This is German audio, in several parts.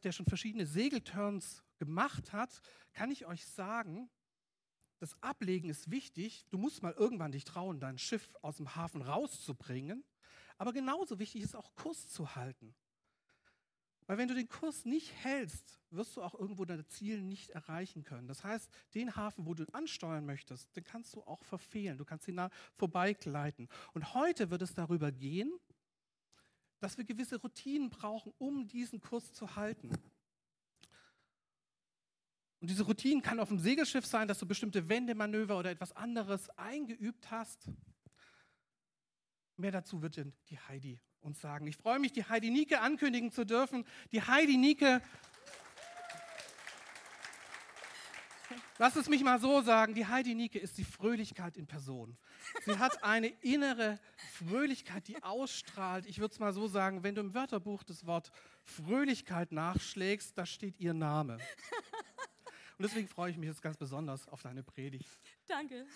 der schon verschiedene Segelturns gemacht hat, kann ich euch sagen, das Ablegen ist wichtig. Du musst mal irgendwann dich trauen, dein Schiff aus dem Hafen rauszubringen. Aber genauso wichtig ist auch Kurs zu halten. Weil wenn du den Kurs nicht hältst, wirst du auch irgendwo deine Ziele nicht erreichen können. Das heißt, den Hafen, wo du ansteuern möchtest, den kannst du auch verfehlen. Du kannst ihn vorbeigleiten. Und heute wird es darüber gehen, dass wir gewisse Routinen brauchen, um diesen Kurs zu halten. Und diese Routinen kann auf dem Segelschiff sein, dass du bestimmte Wendemanöver oder etwas anderes eingeübt hast. Mehr dazu wird die Heidi uns sagen. Ich freue mich, die Heidi Nike ankündigen zu dürfen. Die Heidi Nike, lass es mich mal so sagen, die Heidi Nike ist die Fröhlichkeit in Person. Sie hat eine innere Fröhlichkeit, die ausstrahlt. Ich würde es mal so sagen, wenn du im Wörterbuch das Wort Fröhlichkeit nachschlägst, da steht ihr Name. Und deswegen freue ich mich jetzt ganz besonders auf deine Predigt. Danke.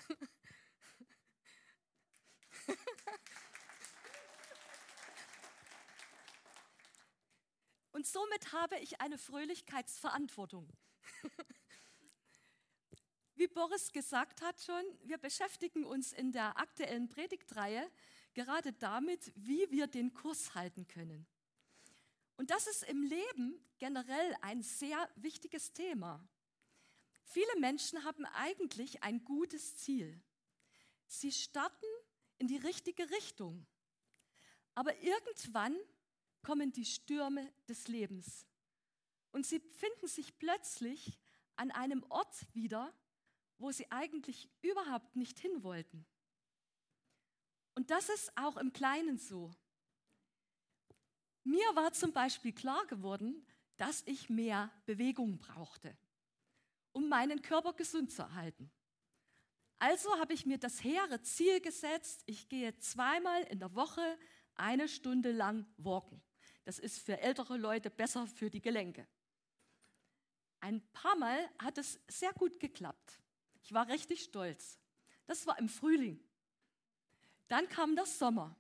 Und somit habe ich eine Fröhlichkeitsverantwortung. Wie Boris gesagt hat schon, wir beschäftigen uns in der aktuellen Predigtreihe gerade damit, wie wir den Kurs halten können. Und das ist im Leben generell ein sehr wichtiges Thema. Viele Menschen haben eigentlich ein gutes Ziel. Sie starten in die richtige Richtung. Aber irgendwann kommen die Stürme des Lebens. Und sie finden sich plötzlich an einem Ort wieder, wo sie eigentlich überhaupt nicht hin wollten. Und das ist auch im Kleinen so. Mir war zum Beispiel klar geworden, dass ich mehr Bewegung brauchte, um meinen Körper gesund zu erhalten. Also habe ich mir das hehre Ziel gesetzt, ich gehe zweimal in der Woche eine Stunde lang walken. Das ist für ältere Leute besser für die Gelenke. Ein paar Mal hat es sehr gut geklappt. Ich war richtig stolz. Das war im Frühling. Dann kam der Sommer.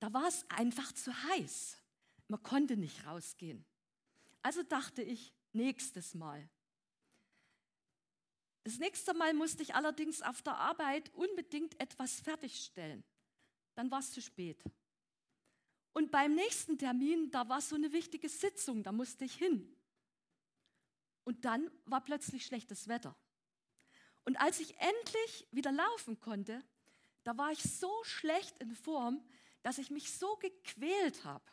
Da war es einfach zu heiß. Man konnte nicht rausgehen. Also dachte ich, nächstes Mal. Das nächste Mal musste ich allerdings auf der Arbeit unbedingt etwas fertigstellen. Dann war es zu spät. Und beim nächsten Termin, da war so eine wichtige Sitzung, da musste ich hin. Und dann war plötzlich schlechtes Wetter. Und als ich endlich wieder laufen konnte, da war ich so schlecht in Form, dass ich mich so gequält habe.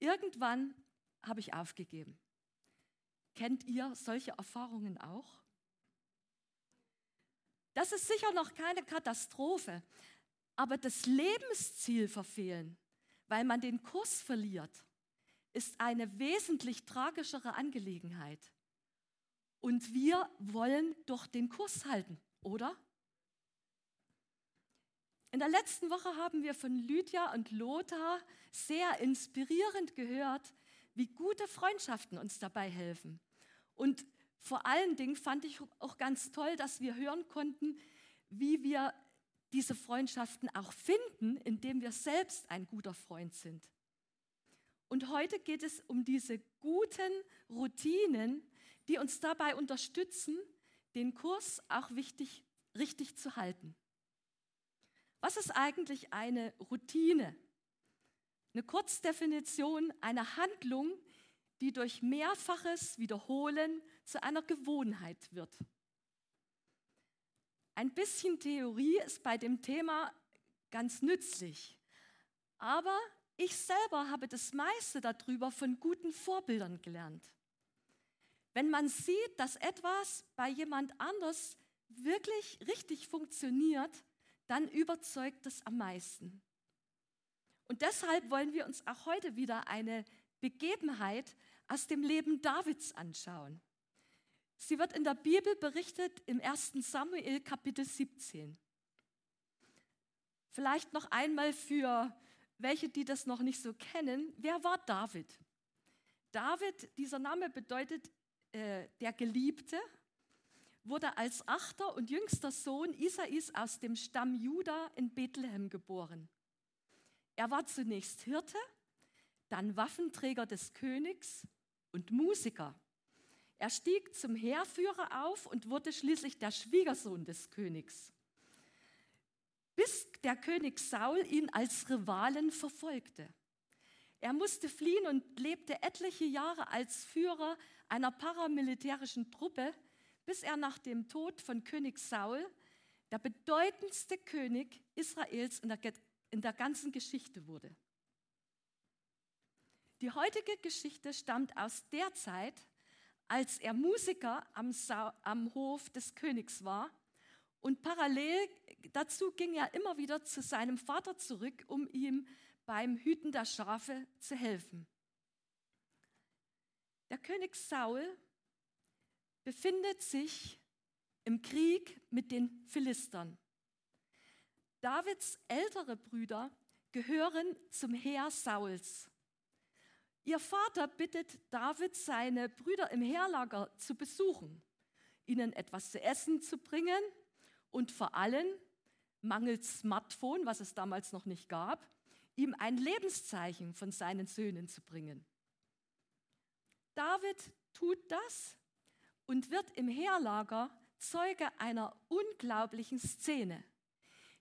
Irgendwann habe ich aufgegeben. Kennt ihr solche Erfahrungen auch? Das ist sicher noch keine Katastrophe, aber das Lebensziel verfehlen, weil man den Kurs verliert, ist eine wesentlich tragischere Angelegenheit. Und wir wollen doch den Kurs halten, oder? In der letzten Woche haben wir von Lydia und Lothar sehr inspirierend gehört, wie gute Freundschaften uns dabei helfen. Und vor allen Dingen fand ich auch ganz toll, dass wir hören konnten, wie wir diese Freundschaften auch finden, indem wir selbst ein guter Freund sind. Und heute geht es um diese guten Routinen, die uns dabei unterstützen, den Kurs auch wichtig, richtig zu halten. Was ist eigentlich eine Routine? Eine Kurzdefinition einer Handlung, die durch mehrfaches Wiederholen zu einer Gewohnheit wird. Ein bisschen Theorie ist bei dem Thema ganz nützlich. Aber ich selber habe das meiste darüber von guten Vorbildern gelernt. Wenn man sieht, dass etwas bei jemand anders wirklich richtig funktioniert, dann überzeugt es am meisten. Und deshalb wollen wir uns auch heute wieder eine Begebenheit aus dem Leben Davids anschauen. Sie wird in der Bibel berichtet im 1. Samuel Kapitel 17. Vielleicht noch einmal für welche, die das noch nicht so kennen, wer war David? David, dieser Name bedeutet äh, der Geliebte, wurde als achter und jüngster Sohn Isais aus dem Stamm Juda in Bethlehem geboren. Er war zunächst Hirte, dann Waffenträger des Königs und Musiker. Er stieg zum Heerführer auf und wurde schließlich der Schwiegersohn des Königs, bis der König Saul ihn als Rivalen verfolgte. Er musste fliehen und lebte etliche Jahre als Führer einer paramilitärischen Truppe, bis er nach dem Tod von König Saul der bedeutendste König Israels in der, in der ganzen Geschichte wurde. Die heutige Geschichte stammt aus der Zeit, als er Musiker am, am Hof des Königs war und parallel dazu ging er immer wieder zu seinem Vater zurück, um ihm beim Hüten der Schafe zu helfen. Der König Saul befindet sich im Krieg mit den Philistern. Davids ältere Brüder gehören zum Heer Sauls. Ihr Vater bittet David, seine Brüder im Heerlager zu besuchen, ihnen etwas zu essen zu bringen und vor allem, mangels Smartphone, was es damals noch nicht gab, ihm ein Lebenszeichen von seinen Söhnen zu bringen. David tut das und wird im Heerlager Zeuge einer unglaublichen Szene.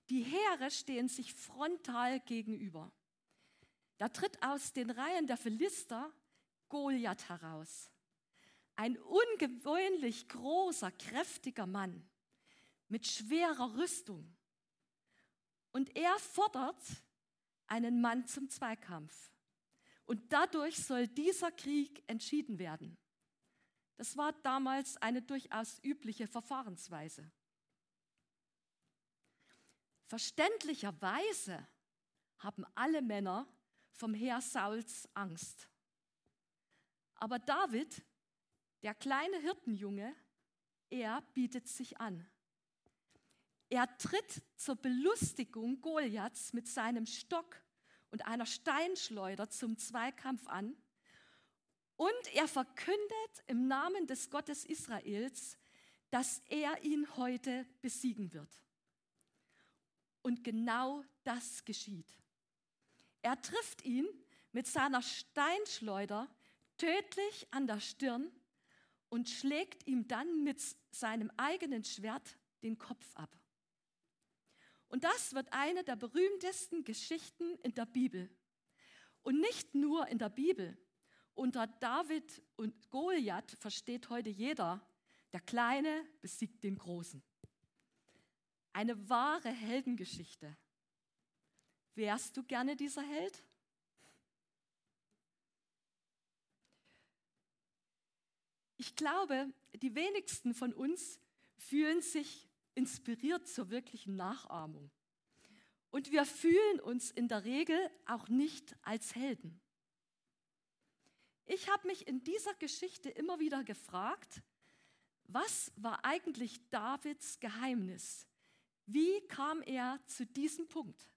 Die Heere stehen sich frontal gegenüber. Da tritt aus den Reihen der Philister Goliath heraus. Ein ungewöhnlich großer, kräftiger Mann mit schwerer Rüstung. Und er fordert einen Mann zum Zweikampf. Und dadurch soll dieser Krieg entschieden werden. Das war damals eine durchaus übliche Verfahrensweise. Verständlicherweise haben alle Männer vom Heer Sauls Angst. Aber David, der kleine Hirtenjunge, er bietet sich an. Er tritt zur Belustigung Goliaths mit seinem Stock und einer Steinschleuder zum Zweikampf an und er verkündet im Namen des Gottes Israels, dass er ihn heute besiegen wird. Und genau das geschieht. Er trifft ihn mit seiner Steinschleuder tödlich an der Stirn und schlägt ihm dann mit seinem eigenen Schwert den Kopf ab. Und das wird eine der berühmtesten Geschichten in der Bibel. Und nicht nur in der Bibel. Unter David und Goliath versteht heute jeder, der Kleine besiegt den Großen. Eine wahre Heldengeschichte. Wärst du gerne dieser Held? Ich glaube, die wenigsten von uns fühlen sich inspiriert zur wirklichen Nachahmung. Und wir fühlen uns in der Regel auch nicht als Helden. Ich habe mich in dieser Geschichte immer wieder gefragt, was war eigentlich Davids Geheimnis? Wie kam er zu diesem Punkt?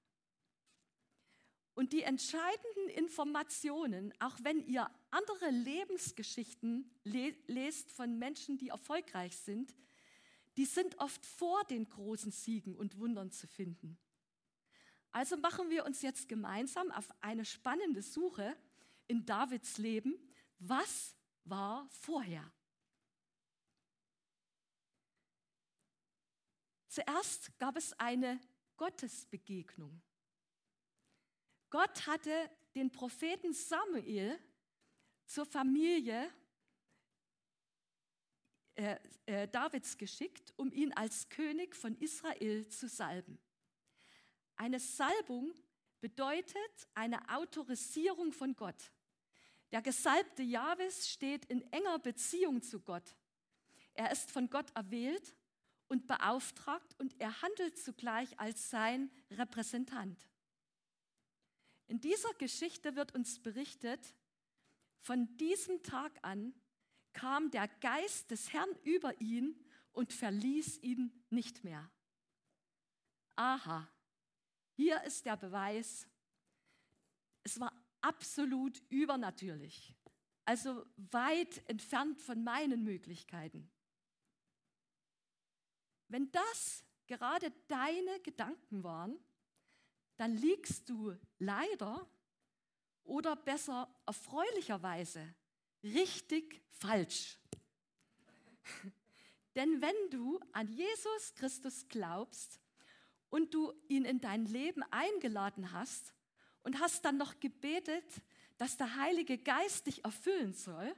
Und die entscheidenden Informationen, auch wenn ihr andere Lebensgeschichten lest von Menschen, die erfolgreich sind, die sind oft vor den großen Siegen und Wundern zu finden. Also machen wir uns jetzt gemeinsam auf eine spannende Suche in Davids Leben. Was war vorher? Zuerst gab es eine Gottesbegegnung. Gott hatte den Propheten Samuel zur Familie äh, äh, Davids geschickt, um ihn als König von Israel zu salben. Eine Salbung bedeutet eine Autorisierung von Gott. Der gesalbte Jahwes steht in enger Beziehung zu Gott. Er ist von Gott erwählt und beauftragt und er handelt zugleich als sein Repräsentant. In dieser Geschichte wird uns berichtet, von diesem Tag an kam der Geist des Herrn über ihn und verließ ihn nicht mehr. Aha, hier ist der Beweis, es war absolut übernatürlich, also weit entfernt von meinen Möglichkeiten. Wenn das gerade deine Gedanken waren, dann liegst du leider oder besser erfreulicherweise richtig falsch. Denn wenn du an Jesus Christus glaubst und du ihn in dein Leben eingeladen hast und hast dann noch gebetet, dass der Heilige Geist dich erfüllen soll,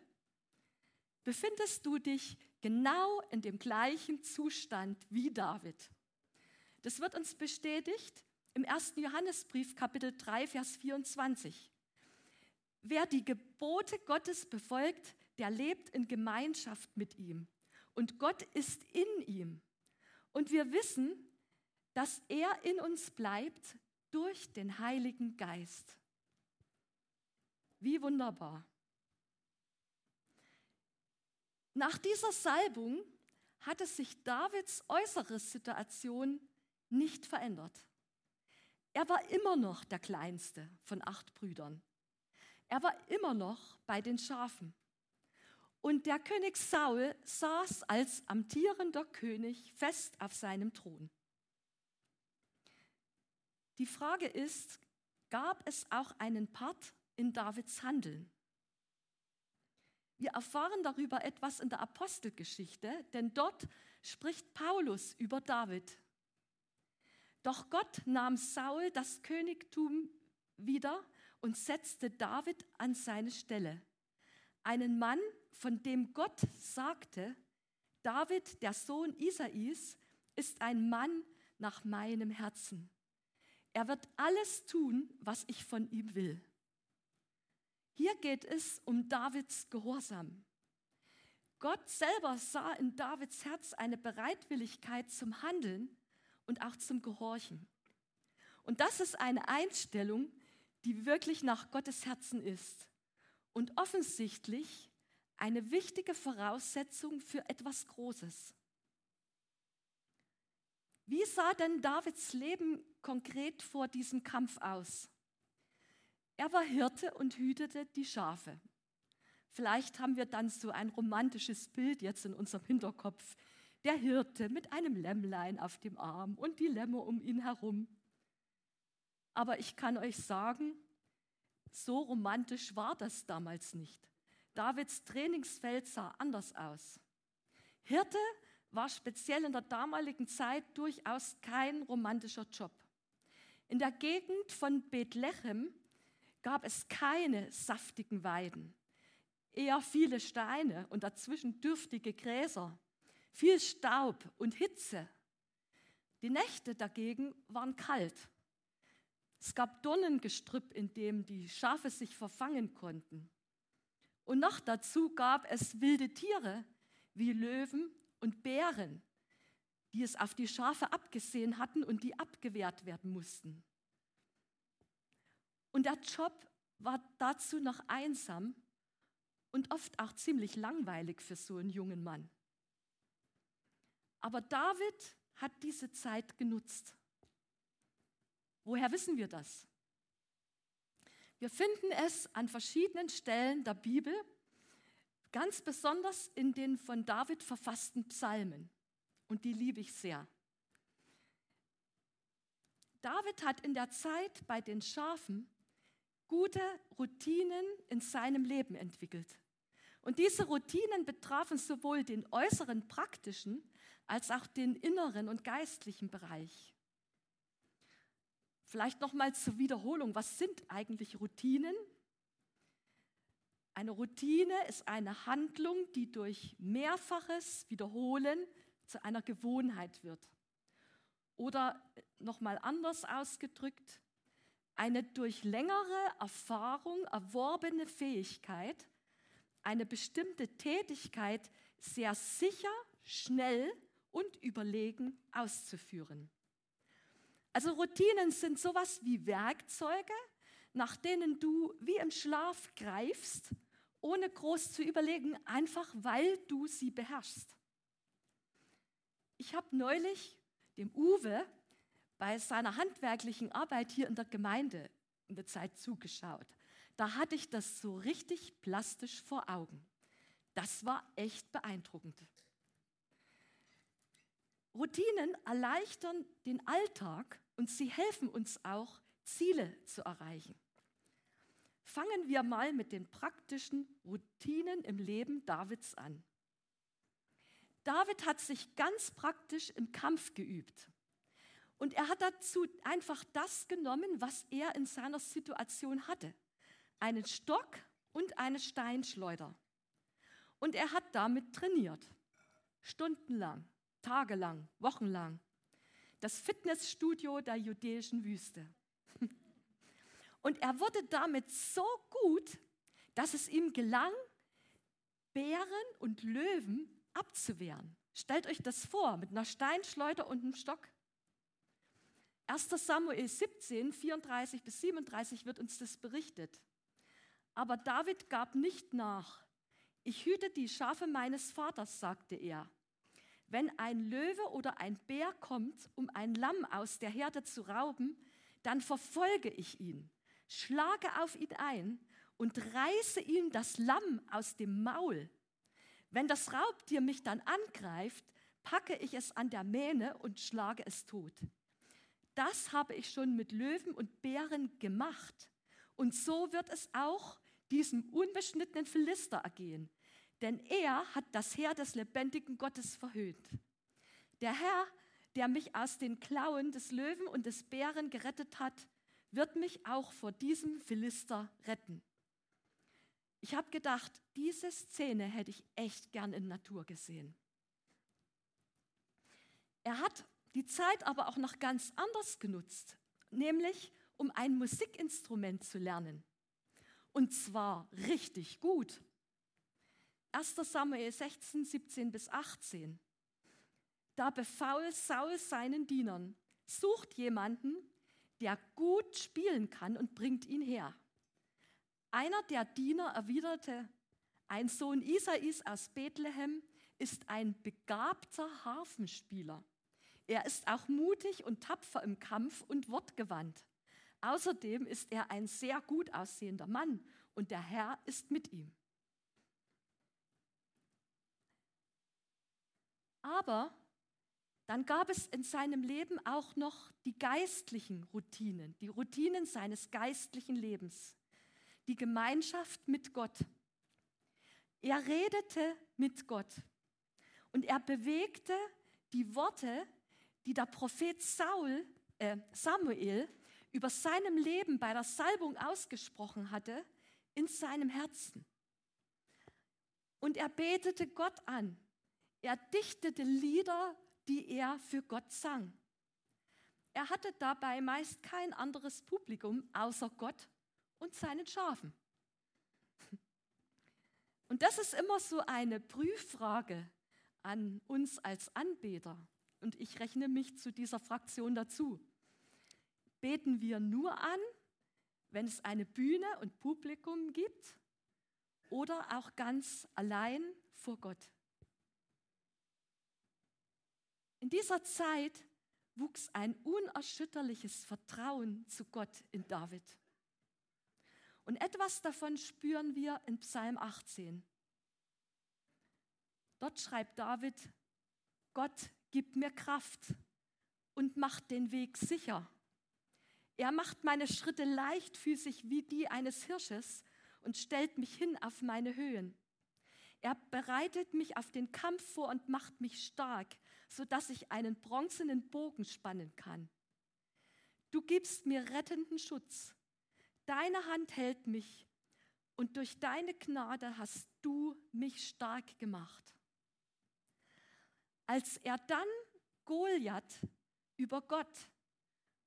befindest du dich genau in dem gleichen Zustand wie David. Das wird uns bestätigt im 1. Johannesbrief Kapitel 3, Vers 24. Wer die Gebote Gottes befolgt, der lebt in Gemeinschaft mit ihm. Und Gott ist in ihm. Und wir wissen, dass er in uns bleibt durch den Heiligen Geist. Wie wunderbar. Nach dieser Salbung hatte sich Davids äußere Situation nicht verändert. Er war immer noch der kleinste von acht Brüdern. Er war immer noch bei den Schafen. Und der König Saul saß als amtierender König fest auf seinem Thron. Die Frage ist, gab es auch einen Part in Davids Handeln? Wir erfahren darüber etwas in der Apostelgeschichte, denn dort spricht Paulus über David. Doch Gott nahm Saul das Königtum wieder und setzte David an seine Stelle. Einen Mann, von dem Gott sagte, David, der Sohn Isais, ist ein Mann nach meinem Herzen. Er wird alles tun, was ich von ihm will. Hier geht es um Davids Gehorsam. Gott selber sah in Davids Herz eine Bereitwilligkeit zum Handeln und auch zum Gehorchen. Und das ist eine Einstellung, die wirklich nach Gottes Herzen ist und offensichtlich eine wichtige Voraussetzung für etwas Großes. Wie sah denn Davids Leben konkret vor diesem Kampf aus? Er war Hirte und hütete die Schafe. Vielleicht haben wir dann so ein romantisches Bild jetzt in unserem Hinterkopf. Der Hirte mit einem Lämmlein auf dem Arm und die Lämmer um ihn herum. Aber ich kann euch sagen, so romantisch war das damals nicht. Davids Trainingsfeld sah anders aus. Hirte war speziell in der damaligen Zeit durchaus kein romantischer Job. In der Gegend von Bethlehem gab es keine saftigen Weiden, eher viele Steine und dazwischen dürftige Gräser, viel Staub und Hitze. Die Nächte dagegen waren kalt. Es gab Dornengestrüpp, in dem die Schafe sich verfangen konnten. Und noch dazu gab es wilde Tiere wie Löwen und Bären, die es auf die Schafe abgesehen hatten und die abgewehrt werden mussten. Und der Job war dazu noch einsam und oft auch ziemlich langweilig für so einen jungen Mann. Aber David hat diese Zeit genutzt. Woher wissen wir das? Wir finden es an verschiedenen Stellen der Bibel, ganz besonders in den von David verfassten Psalmen. Und die liebe ich sehr. David hat in der Zeit bei den Schafen gute Routinen in seinem Leben entwickelt. Und diese Routinen betrafen sowohl den äußeren praktischen als auch den inneren und geistlichen Bereich. Vielleicht noch mal zur Wiederholung, was sind eigentlich Routinen? Eine Routine ist eine Handlung, die durch mehrfaches Wiederholen zu einer Gewohnheit wird. Oder noch mal anders ausgedrückt, eine durch längere Erfahrung erworbene Fähigkeit, eine bestimmte Tätigkeit sehr sicher, schnell und überlegen auszuführen. Also Routinen sind sowas wie Werkzeuge, nach denen du wie im Schlaf greifst, ohne groß zu überlegen, einfach weil du sie beherrschst. Ich habe neulich dem Uwe bei seiner handwerklichen Arbeit hier in der Gemeinde in der Zeit zugeschaut. Da hatte ich das so richtig plastisch vor Augen. Das war echt beeindruckend. Routinen erleichtern den Alltag und sie helfen uns auch, Ziele zu erreichen. Fangen wir mal mit den praktischen Routinen im Leben Davids an. David hat sich ganz praktisch im Kampf geübt. Und er hat dazu einfach das genommen, was er in seiner Situation hatte. Einen Stock und eine Steinschleuder. Und er hat damit trainiert. Stundenlang, tagelang, wochenlang. Das Fitnessstudio der judäischen Wüste. Und er wurde damit so gut, dass es ihm gelang, Bären und Löwen abzuwehren. Stellt euch das vor, mit einer Steinschleuder und einem Stock. 1 Samuel 17, 34 bis 37 wird uns das berichtet. Aber David gab nicht nach. Ich hüte die Schafe meines Vaters, sagte er. Wenn ein Löwe oder ein Bär kommt, um ein Lamm aus der Herde zu rauben, dann verfolge ich ihn, schlage auf ihn ein und reiße ihm das Lamm aus dem Maul. Wenn das Raubtier mich dann angreift, packe ich es an der Mähne und schlage es tot. Das habe ich schon mit Löwen und Bären gemacht. Und so wird es auch diesem unbeschnittenen Philister ergehen, denn er hat das Heer des lebendigen Gottes verhöhnt. Der Herr, der mich aus den Klauen des Löwen und des Bären gerettet hat, wird mich auch vor diesem Philister retten. Ich habe gedacht, diese Szene hätte ich echt gern in Natur gesehen. Er hat die Zeit aber auch noch ganz anders genutzt, nämlich um ein Musikinstrument zu lernen. Und zwar richtig gut. 1 Samuel 16, 17 bis 18. Da befahl Saul seinen Dienern, sucht jemanden, der gut spielen kann und bringt ihn her. Einer der Diener erwiderte, ein Sohn Isais aus Bethlehem ist ein begabter Harfenspieler. Er ist auch mutig und tapfer im Kampf und wortgewandt. Außerdem ist er ein sehr gut aussehender Mann und der Herr ist mit ihm. Aber dann gab es in seinem Leben auch noch die geistlichen Routinen, die Routinen seines geistlichen Lebens die Gemeinschaft mit Gott. Er redete mit Gott und er bewegte die Worte, die der Prophet Saul, äh Samuel über seinem Leben bei der Salbung ausgesprochen hatte, in seinem Herzen. Und er betete Gott an. Er dichtete Lieder, die er für Gott sang. Er hatte dabei meist kein anderes Publikum außer Gott und seinen Schafen. Und das ist immer so eine Prüffrage an uns als Anbeter. Und ich rechne mich zu dieser Fraktion dazu. Beten wir nur an, wenn es eine Bühne und Publikum gibt oder auch ganz allein vor Gott? In dieser Zeit wuchs ein unerschütterliches Vertrauen zu Gott in David. Und etwas davon spüren wir in Psalm 18. Dort schreibt David, Gott gibt mir Kraft und macht den Weg sicher. Er macht meine Schritte leichtfüßig wie die eines Hirsches und stellt mich hin auf meine Höhen. Er bereitet mich auf den Kampf vor und macht mich stark, sodass ich einen bronzenen Bogen spannen kann. Du gibst mir rettenden Schutz Deine Hand hält mich und durch deine Gnade hast du mich stark gemacht. Als er dann Goliath über Gott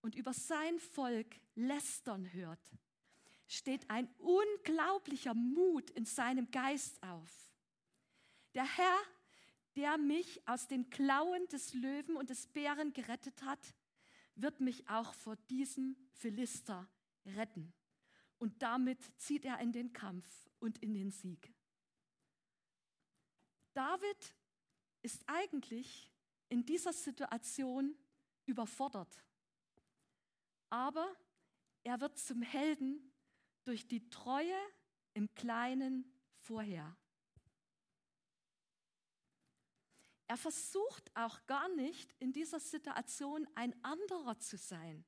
und über sein Volk lästern hört, steht ein unglaublicher Mut in seinem Geist auf. Der Herr, der mich aus den Klauen des Löwen und des Bären gerettet hat, wird mich auch vor diesem Philister retten. Und damit zieht er in den Kampf und in den Sieg. David ist eigentlich in dieser Situation überfordert. Aber er wird zum Helden durch die Treue im Kleinen vorher. Er versucht auch gar nicht in dieser Situation ein anderer zu sein.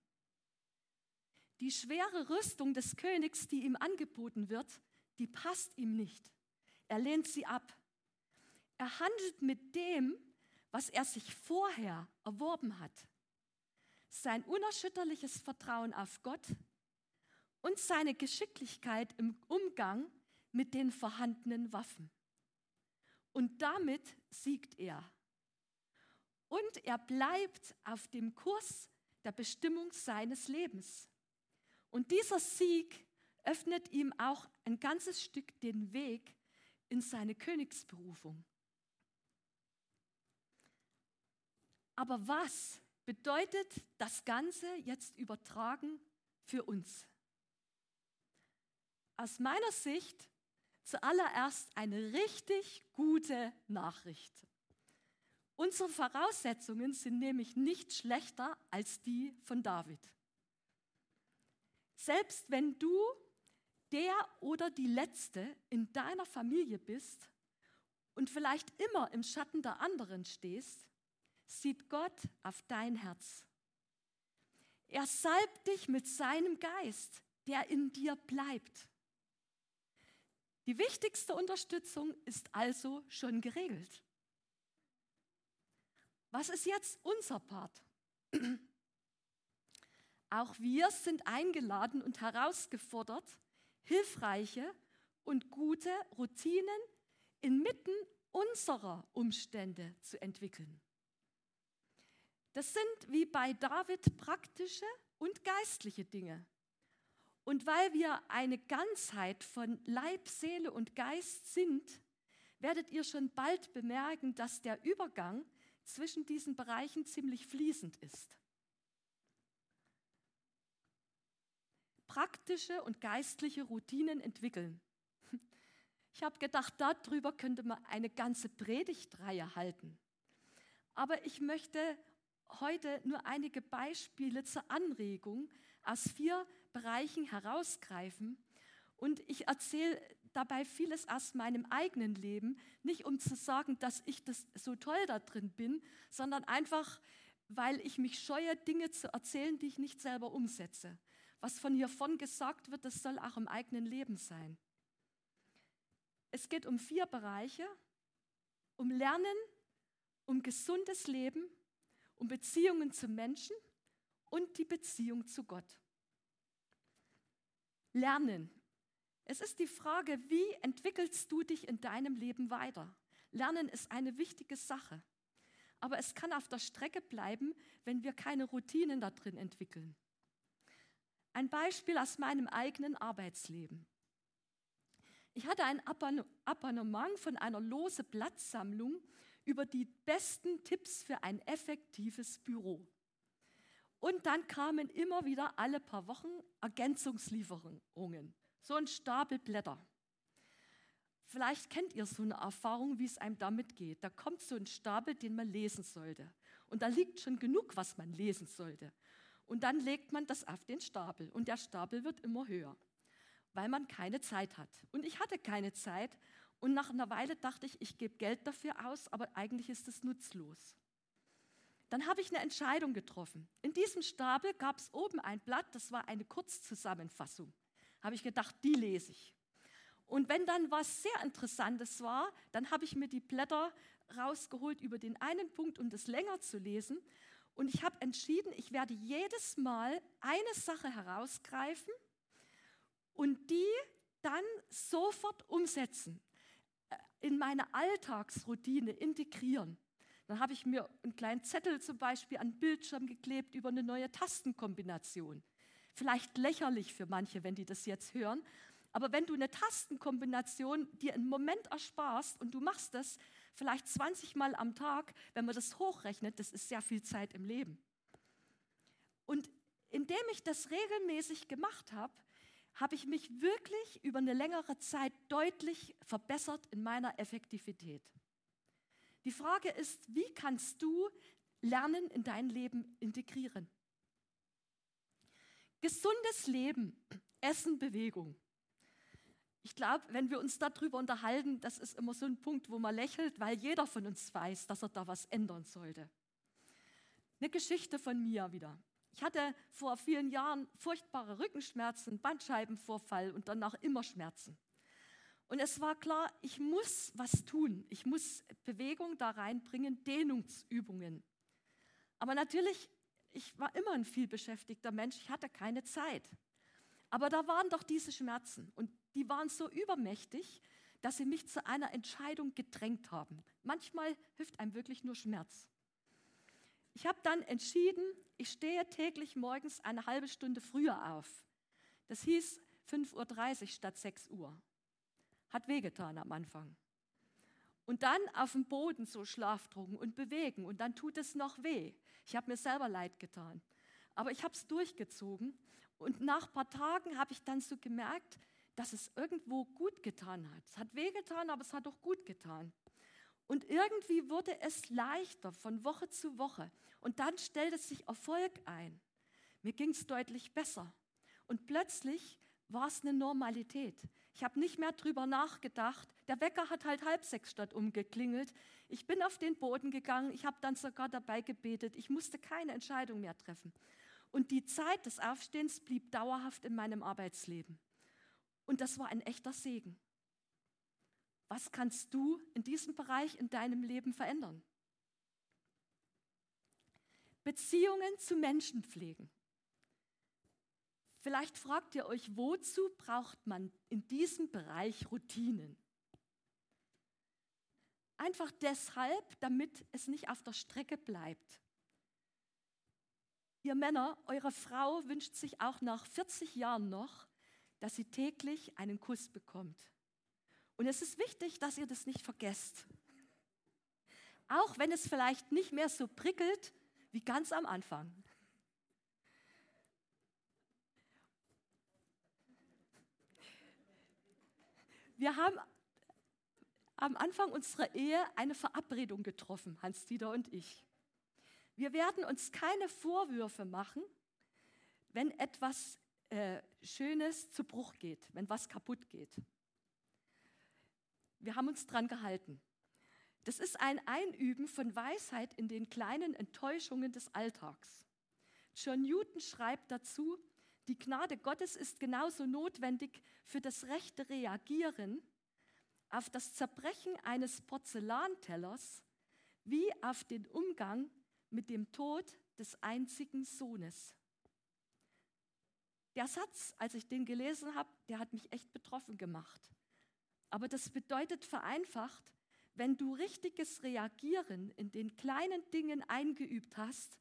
Die schwere Rüstung des Königs, die ihm angeboten wird, die passt ihm nicht. Er lehnt sie ab. Er handelt mit dem, was er sich vorher erworben hat. Sein unerschütterliches Vertrauen auf Gott und seine Geschicklichkeit im Umgang mit den vorhandenen Waffen. Und damit siegt er. Und er bleibt auf dem Kurs der Bestimmung seines Lebens. Und dieser Sieg öffnet ihm auch ein ganzes Stück den Weg in seine Königsberufung. Aber was bedeutet das Ganze jetzt übertragen für uns? Aus meiner Sicht zuallererst eine richtig gute Nachricht. Unsere Voraussetzungen sind nämlich nicht schlechter als die von David. Selbst wenn du der oder die Letzte in deiner Familie bist und vielleicht immer im Schatten der anderen stehst, sieht Gott auf dein Herz. Er salbt dich mit seinem Geist, der in dir bleibt. Die wichtigste Unterstützung ist also schon geregelt. Was ist jetzt unser Part? Auch wir sind eingeladen und herausgefordert, hilfreiche und gute Routinen inmitten unserer Umstände zu entwickeln. Das sind wie bei David praktische und geistliche Dinge. Und weil wir eine Ganzheit von Leib, Seele und Geist sind, werdet ihr schon bald bemerken, dass der Übergang zwischen diesen Bereichen ziemlich fließend ist. Praktische und geistliche Routinen entwickeln. Ich habe gedacht, darüber könnte man eine ganze Predigtreihe halten. Aber ich möchte heute nur einige Beispiele zur Anregung aus vier Bereichen herausgreifen. Und ich erzähle dabei vieles aus meinem eigenen Leben, nicht um zu sagen, dass ich das so toll da drin bin, sondern einfach, weil ich mich scheue, Dinge zu erzählen, die ich nicht selber umsetze. Was von hier von gesagt wird, das soll auch im eigenen Leben sein. Es geht um vier Bereiche, um Lernen, um gesundes Leben, um Beziehungen zu Menschen und die Beziehung zu Gott. Lernen. Es ist die Frage, wie entwickelst du dich in deinem Leben weiter? Lernen ist eine wichtige Sache. Aber es kann auf der Strecke bleiben, wenn wir keine Routinen da drin entwickeln. Ein Beispiel aus meinem eigenen Arbeitsleben. Ich hatte ein Abonnement von einer lose Blattsammlung über die besten Tipps für ein effektives Büro. Und dann kamen immer wieder alle paar Wochen Ergänzungslieferungen, so ein Stapel Blätter. Vielleicht kennt ihr so eine Erfahrung, wie es einem damit geht. Da kommt so ein Stapel, den man lesen sollte. Und da liegt schon genug, was man lesen sollte. Und dann legt man das auf den Stapel. Und der Stapel wird immer höher, weil man keine Zeit hat. Und ich hatte keine Zeit und nach einer Weile dachte ich, ich gebe Geld dafür aus, aber eigentlich ist es nutzlos. Dann habe ich eine Entscheidung getroffen. In diesem Stapel gab es oben ein Blatt, das war eine Kurzzusammenfassung. Habe ich gedacht, die lese ich. Und wenn dann was sehr Interessantes war, dann habe ich mir die Blätter rausgeholt über den einen Punkt, um das länger zu lesen. Und ich habe entschieden, ich werde jedes Mal eine Sache herausgreifen und die dann sofort umsetzen in meine Alltagsroutine integrieren. Dann habe ich mir einen kleinen Zettel zum Beispiel an den Bildschirm geklebt über eine neue Tastenkombination. Vielleicht lächerlich für manche, wenn die das jetzt hören. Aber wenn du eine Tastenkombination dir einen Moment ersparst und du machst das vielleicht 20 Mal am Tag, wenn man das hochrechnet, das ist sehr viel Zeit im Leben. Und indem ich das regelmäßig gemacht habe, habe ich mich wirklich über eine längere Zeit deutlich verbessert in meiner Effektivität. Die Frage ist, wie kannst du Lernen in dein Leben integrieren? Gesundes Leben, Essen, Bewegung. Ich glaube, wenn wir uns darüber unterhalten, das ist immer so ein Punkt, wo man lächelt, weil jeder von uns weiß, dass er da was ändern sollte. Eine Geschichte von mir wieder. Ich hatte vor vielen Jahren furchtbare Rückenschmerzen, Bandscheibenvorfall und danach immer Schmerzen. Und es war klar, ich muss was tun. Ich muss Bewegung da reinbringen, Dehnungsübungen. Aber natürlich, ich war immer ein vielbeschäftigter Mensch, ich hatte keine Zeit. Aber da waren doch diese Schmerzen und die waren so übermächtig, dass sie mich zu einer Entscheidung gedrängt haben. Manchmal hilft einem wirklich nur Schmerz. Ich habe dann entschieden, ich stehe täglich morgens eine halbe Stunde früher auf. Das hieß 5.30 Uhr statt 6 Uhr. Hat wehgetan am Anfang. Und dann auf dem Boden so Schlafdrucken und bewegen und dann tut es noch weh. Ich habe mir selber leid getan. Aber ich habe es durchgezogen und nach ein paar Tagen habe ich dann so gemerkt, dass es irgendwo gut getan hat. Es hat wehgetan, aber es hat auch gut getan. Und irgendwie wurde es leichter von Woche zu Woche. Und dann stellte sich Erfolg ein. Mir ging es deutlich besser. Und plötzlich war es eine Normalität. Ich habe nicht mehr drüber nachgedacht. Der Wecker hat halt halb sechs statt umgeklingelt. Ich bin auf den Boden gegangen. Ich habe dann sogar dabei gebetet. Ich musste keine Entscheidung mehr treffen. Und die Zeit des Aufstehens blieb dauerhaft in meinem Arbeitsleben. Und das war ein echter Segen. Was kannst du in diesem Bereich in deinem Leben verändern? Beziehungen zu Menschen pflegen. Vielleicht fragt ihr euch, wozu braucht man in diesem Bereich Routinen? Einfach deshalb, damit es nicht auf der Strecke bleibt. Ihr Männer, eure Frau wünscht sich auch nach 40 Jahren noch, dass sie täglich einen Kuss bekommt. Und es ist wichtig, dass ihr das nicht vergesst. Auch wenn es vielleicht nicht mehr so prickelt wie ganz am Anfang. Wir haben am Anfang unserer Ehe eine Verabredung getroffen, Hans-Dieter und ich. Wir werden uns keine Vorwürfe machen, wenn etwas äh, Schönes zu Bruch geht, wenn was kaputt geht. Wir haben uns dran gehalten. Das ist ein Einüben von Weisheit in den kleinen Enttäuschungen des Alltags. John Newton schreibt dazu, die Gnade Gottes ist genauso notwendig für das rechte Reagieren auf das Zerbrechen eines Porzellantellers wie auf den Umgang mit dem Tod des einzigen Sohnes. Der Satz, als ich den gelesen habe, der hat mich echt betroffen gemacht. Aber das bedeutet vereinfacht, wenn du richtiges Reagieren in den kleinen Dingen eingeübt hast,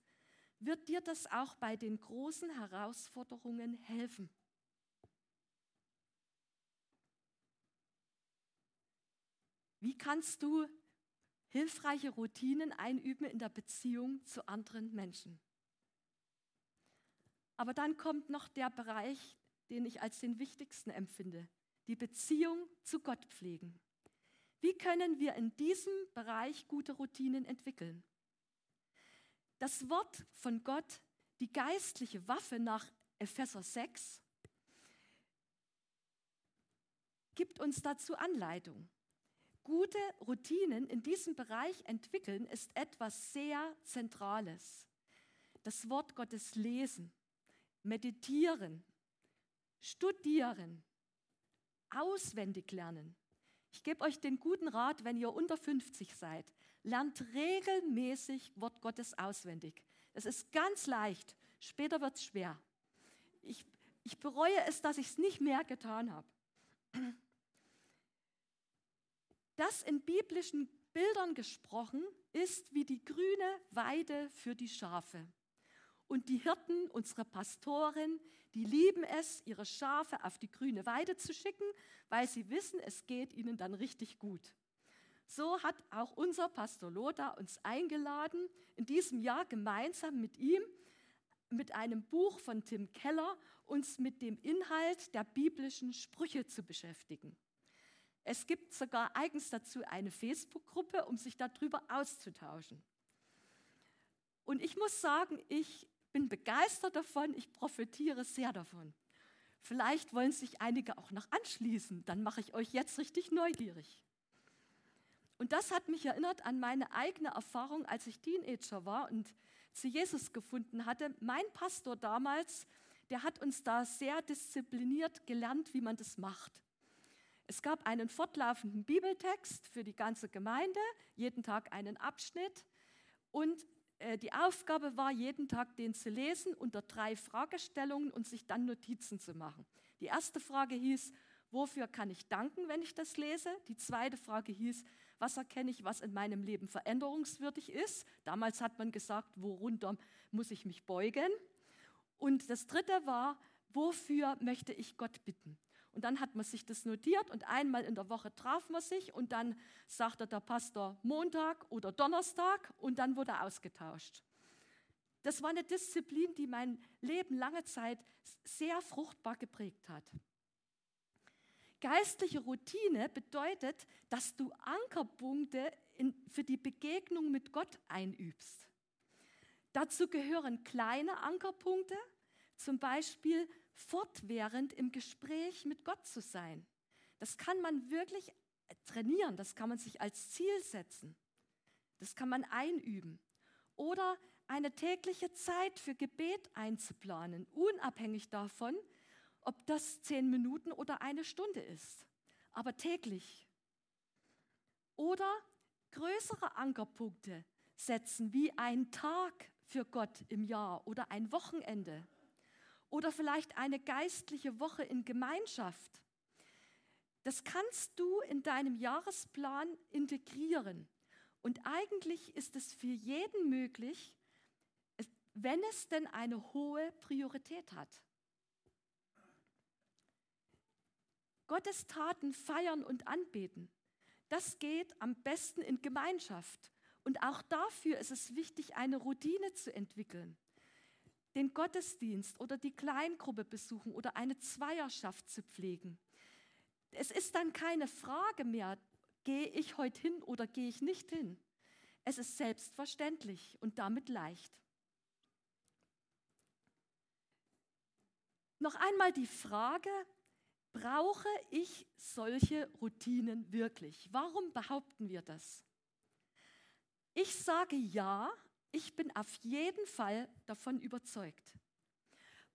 wird dir das auch bei den großen Herausforderungen helfen. Wie kannst du hilfreiche Routinen einüben in der Beziehung zu anderen Menschen? Aber dann kommt noch der Bereich, den ich als den wichtigsten empfinde, die Beziehung zu Gott pflegen. Wie können wir in diesem Bereich gute Routinen entwickeln? Das Wort von Gott, die geistliche Waffe nach Epheser 6, gibt uns dazu Anleitung. Gute Routinen in diesem Bereich entwickeln ist etwas sehr Zentrales. Das Wort Gottes lesen, meditieren, studieren, auswendig lernen. Ich gebe euch den guten Rat, wenn ihr unter 50 seid, lernt regelmäßig Wort Gottes auswendig. Es ist ganz leicht, später wird es schwer. Ich, ich bereue es, dass ich es nicht mehr getan habe. Das in biblischen Bildern gesprochen ist wie die grüne Weide für die Schafe. Und die Hirten, unsere Pastoren, die lieben es, ihre Schafe auf die grüne Weide zu schicken, weil sie wissen, es geht ihnen dann richtig gut. So hat auch unser Pastor Lothar uns eingeladen, in diesem Jahr gemeinsam mit ihm, mit einem Buch von Tim Keller, uns mit dem Inhalt der biblischen Sprüche zu beschäftigen. Es gibt sogar eigens dazu eine Facebook-Gruppe, um sich darüber auszutauschen. Und ich muss sagen, ich bin begeistert davon, ich profitiere sehr davon. Vielleicht wollen sich einige auch noch anschließen, dann mache ich euch jetzt richtig neugierig. Und das hat mich erinnert an meine eigene Erfahrung, als ich Teenager war und zu Jesus gefunden hatte. Mein Pastor damals, der hat uns da sehr diszipliniert gelernt, wie man das macht. Es gab einen fortlaufenden Bibeltext für die ganze Gemeinde, jeden Tag einen Abschnitt. Und äh, die Aufgabe war, jeden Tag den zu lesen unter drei Fragestellungen und sich dann Notizen zu machen. Die erste Frage hieß, wofür kann ich danken, wenn ich das lese? Die zweite Frage hieß, was erkenne ich, was in meinem Leben veränderungswürdig ist? Damals hat man gesagt, worunter muss ich mich beugen? Und das dritte war, wofür möchte ich Gott bitten? Und dann hat man sich das notiert und einmal in der Woche traf man sich und dann sagte der Pastor Montag oder Donnerstag und dann wurde ausgetauscht. Das war eine Disziplin, die mein Leben lange Zeit sehr fruchtbar geprägt hat. Geistliche Routine bedeutet, dass du Ankerpunkte in, für die Begegnung mit Gott einübst. Dazu gehören kleine Ankerpunkte, zum Beispiel fortwährend im Gespräch mit Gott zu sein. Das kann man wirklich trainieren, das kann man sich als Ziel setzen, das kann man einüben. Oder eine tägliche Zeit für Gebet einzuplanen, unabhängig davon, ob das zehn Minuten oder eine Stunde ist, aber täglich. Oder größere Ankerpunkte setzen, wie ein Tag für Gott im Jahr oder ein Wochenende oder vielleicht eine geistliche Woche in Gemeinschaft. Das kannst du in deinem Jahresplan integrieren. Und eigentlich ist es für jeden möglich, wenn es denn eine hohe Priorität hat. Gottes Taten feiern und anbeten, das geht am besten in Gemeinschaft. Und auch dafür ist es wichtig, eine Routine zu entwickeln den Gottesdienst oder die Kleingruppe besuchen oder eine Zweierschaft zu pflegen. Es ist dann keine Frage mehr, gehe ich heute hin oder gehe ich nicht hin. Es ist selbstverständlich und damit leicht. Noch einmal die Frage, brauche ich solche Routinen wirklich? Warum behaupten wir das? Ich sage ja, ich bin auf jeden Fall davon überzeugt.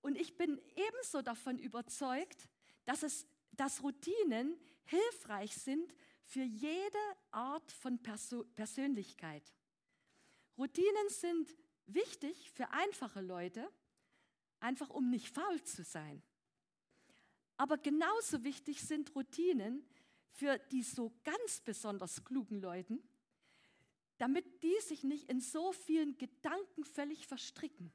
Und ich bin ebenso davon überzeugt, dass, es, dass Routinen hilfreich sind für jede Art von Perso Persönlichkeit. Routinen sind wichtig für einfache Leute, einfach um nicht faul zu sein. Aber genauso wichtig sind Routinen für die so ganz besonders klugen Leuten, damit die sich nicht in so vielen Gedanken völlig verstricken.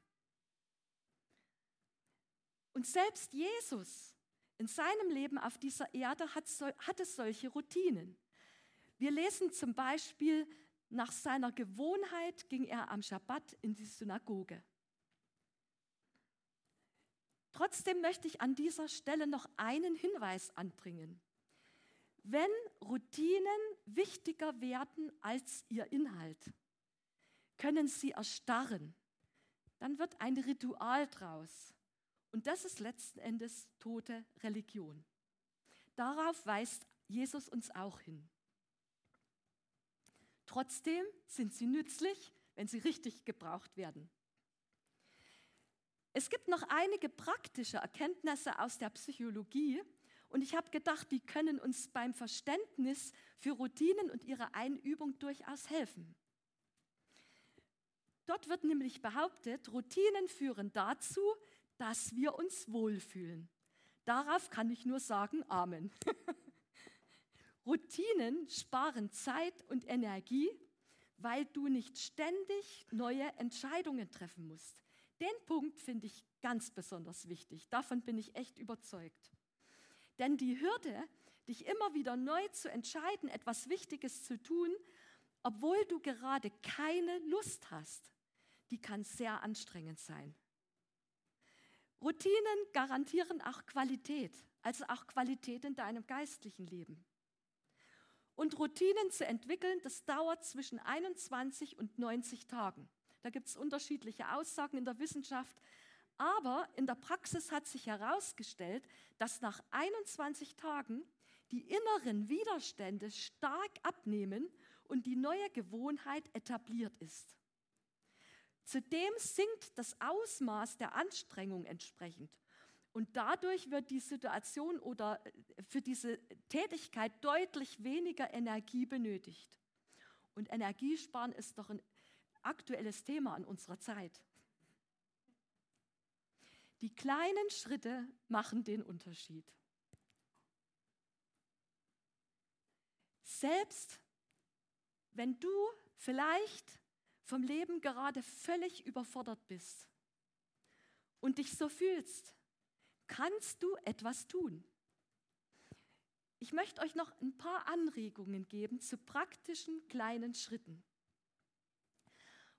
Und selbst Jesus in seinem Leben auf dieser Erde hat, hat es solche Routinen. Wir lesen zum Beispiel, nach seiner Gewohnheit ging er am Schabbat in die Synagoge. Trotzdem möchte ich an dieser Stelle noch einen Hinweis anbringen. Wenn Routinen wichtiger werden als ihr Inhalt, können sie erstarren. Dann wird ein Ritual draus. Und das ist letzten Endes tote Religion. Darauf weist Jesus uns auch hin. Trotzdem sind sie nützlich, wenn sie richtig gebraucht werden. Es gibt noch einige praktische Erkenntnisse aus der Psychologie, und ich habe gedacht, die können uns beim Verständnis für Routinen und ihre Einübung durchaus helfen. Dort wird nämlich behauptet, Routinen führen dazu, dass wir uns wohlfühlen. Darauf kann ich nur sagen, Amen. Routinen sparen Zeit und Energie, weil du nicht ständig neue Entscheidungen treffen musst. Den Punkt finde ich ganz besonders wichtig. Davon bin ich echt überzeugt. Denn die Hürde, dich immer wieder neu zu entscheiden, etwas Wichtiges zu tun, obwohl du gerade keine Lust hast, die kann sehr anstrengend sein. Routinen garantieren auch Qualität, also auch Qualität in deinem geistlichen Leben. Und Routinen zu entwickeln, das dauert zwischen 21 und 90 Tagen. Da gibt es unterschiedliche Aussagen in der Wissenschaft, aber in der Praxis hat sich herausgestellt, dass nach 21 Tagen die inneren Widerstände stark abnehmen und die neue Gewohnheit etabliert ist. Zudem sinkt das Ausmaß der Anstrengung entsprechend. Und dadurch wird die Situation oder äh, für diese Tätigkeit deutlich weniger Energie benötigt. Und Energiesparen ist doch ein aktuelles Thema in unserer Zeit. Die kleinen Schritte machen den Unterschied. Selbst wenn du vielleicht vom Leben gerade völlig überfordert bist und dich so fühlst, kannst du etwas tun. Ich möchte euch noch ein paar Anregungen geben zu praktischen kleinen Schritten.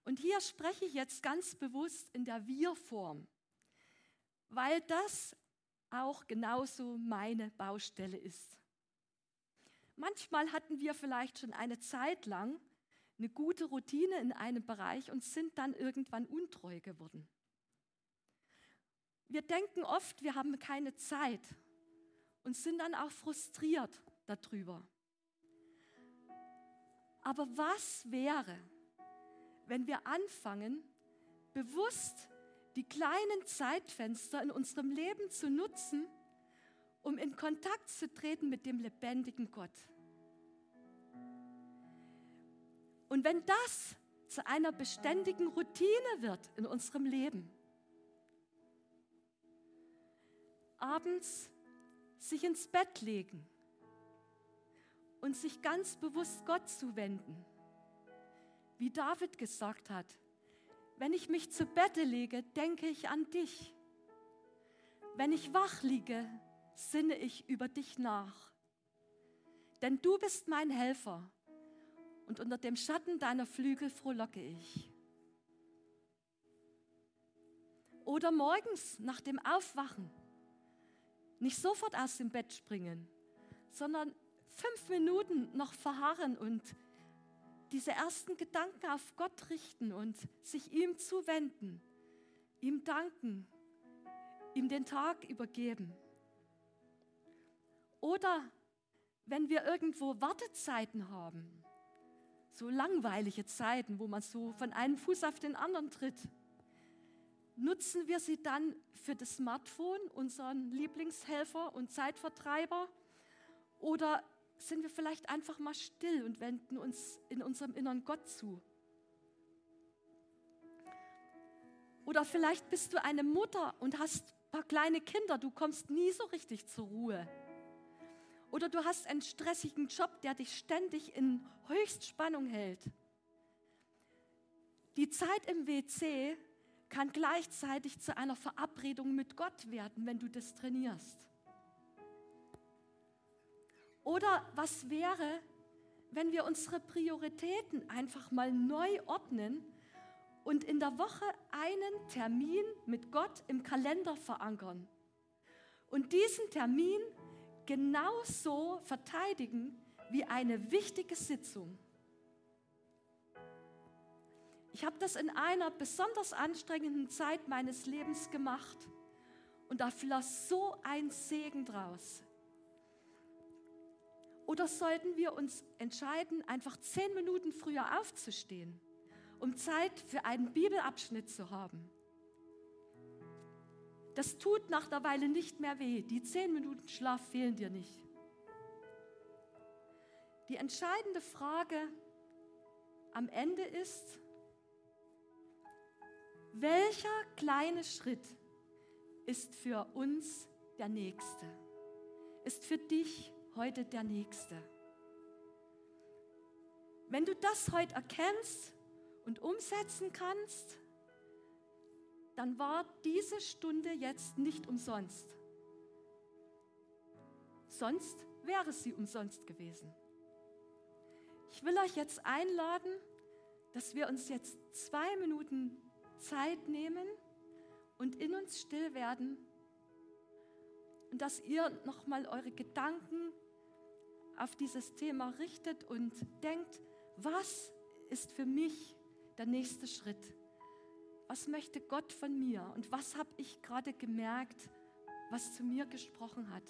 Und hier spreche ich jetzt ganz bewusst in der Wir-Form, weil das auch genauso meine Baustelle ist. Manchmal hatten wir vielleicht schon eine Zeit lang eine gute Routine in einem Bereich und sind dann irgendwann untreu geworden. Wir denken oft, wir haben keine Zeit und sind dann auch frustriert darüber. Aber was wäre, wenn wir anfangen, bewusst die kleinen Zeitfenster in unserem Leben zu nutzen, um in Kontakt zu treten mit dem lebendigen Gott? Und wenn das zu einer beständigen Routine wird in unserem Leben, abends sich ins Bett legen und sich ganz bewusst Gott zuwenden, wie David gesagt hat, wenn ich mich zu Bette lege, denke ich an dich. Wenn ich wach liege, sinne ich über dich nach. Denn du bist mein Helfer und unter dem Schatten deiner Flügel frohlocke ich. Oder morgens nach dem Aufwachen nicht sofort aus dem Bett springen, sondern fünf Minuten noch verharren und diese ersten Gedanken auf Gott richten und sich ihm zuwenden, ihm danken, ihm den Tag übergeben. Oder wenn wir irgendwo Wartezeiten haben, so langweilige Zeiten, wo man so von einem Fuß auf den anderen tritt, nutzen wir sie dann für das Smartphone, unseren Lieblingshelfer und Zeitvertreiber? Oder sind wir vielleicht einfach mal still und wenden uns in unserem inneren Gott zu? Oder vielleicht bist du eine Mutter und hast ein paar kleine Kinder, du kommst nie so richtig zur Ruhe. Oder du hast einen stressigen Job, der dich ständig in Höchstspannung hält. Die Zeit im WC kann gleichzeitig zu einer Verabredung mit Gott werden, wenn du das trainierst. Oder was wäre, wenn wir unsere Prioritäten einfach mal neu ordnen und in der Woche einen Termin mit Gott im Kalender verankern und diesen Termin genauso verteidigen wie eine wichtige Sitzung. Ich habe das in einer besonders anstrengenden Zeit meines Lebens gemacht und da floss so ein Segen draus. Oder sollten wir uns entscheiden, einfach zehn Minuten früher aufzustehen, um Zeit für einen Bibelabschnitt zu haben? Das tut nach der Weile nicht mehr weh. Die zehn Minuten Schlaf fehlen dir nicht. Die entscheidende Frage am Ende ist, welcher kleine Schritt ist für uns der nächste? Ist für dich heute der nächste? Wenn du das heute erkennst und umsetzen kannst, dann war diese Stunde jetzt nicht umsonst. Sonst wäre sie umsonst gewesen. Ich will euch jetzt einladen, dass wir uns jetzt zwei Minuten Zeit nehmen und in uns still werden und dass ihr nochmal eure Gedanken auf dieses Thema richtet und denkt, was ist für mich der nächste Schritt? was möchte Gott von mir und was habe ich gerade gemerkt, was zu mir gesprochen hat.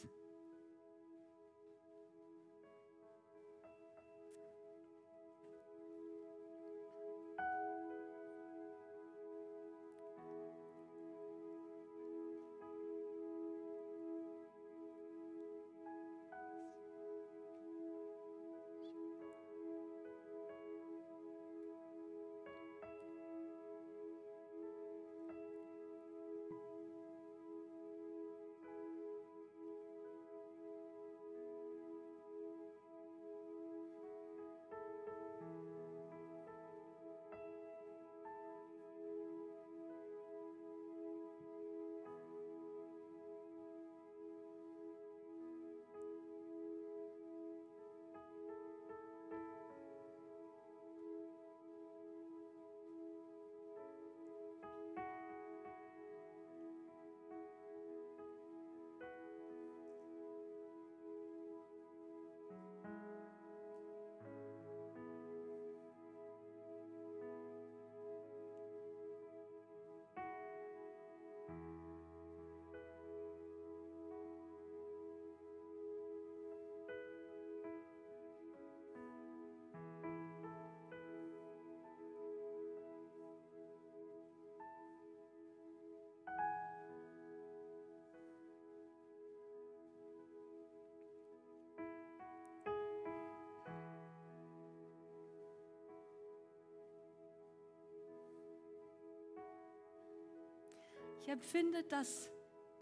Ich empfinde, dass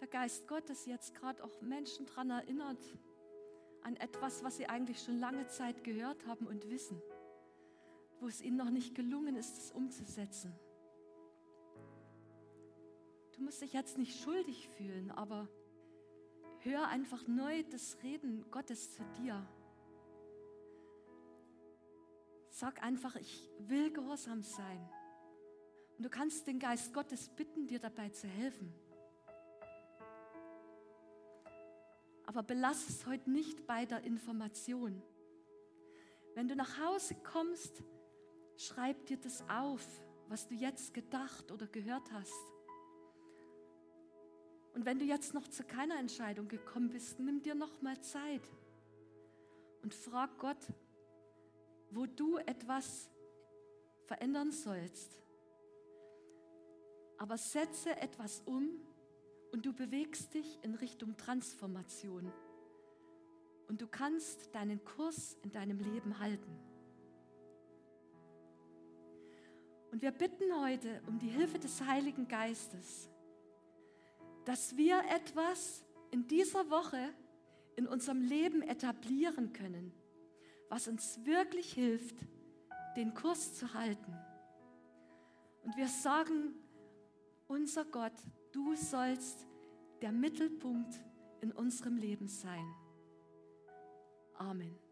der Geist Gottes jetzt gerade auch Menschen daran erinnert, an etwas, was sie eigentlich schon lange Zeit gehört haben und wissen, wo es ihnen noch nicht gelungen ist, es umzusetzen. Du musst dich jetzt nicht schuldig fühlen, aber hör einfach neu das Reden Gottes zu dir. Sag einfach, ich will gehorsam sein. Und du kannst den Geist Gottes bitten, dir dabei zu helfen. Aber belass es heute nicht bei der Information. Wenn du nach Hause kommst, schreib dir das auf, was du jetzt gedacht oder gehört hast. Und wenn du jetzt noch zu keiner Entscheidung gekommen bist, nimm dir noch mal Zeit und frag Gott, wo du etwas verändern sollst. Aber setze etwas um und du bewegst dich in Richtung Transformation. Und du kannst deinen Kurs in deinem Leben halten. Und wir bitten heute um die Hilfe des Heiligen Geistes, dass wir etwas in dieser Woche in unserem Leben etablieren können, was uns wirklich hilft, den Kurs zu halten. Und wir sagen, unser Gott, du sollst der Mittelpunkt in unserem Leben sein. Amen.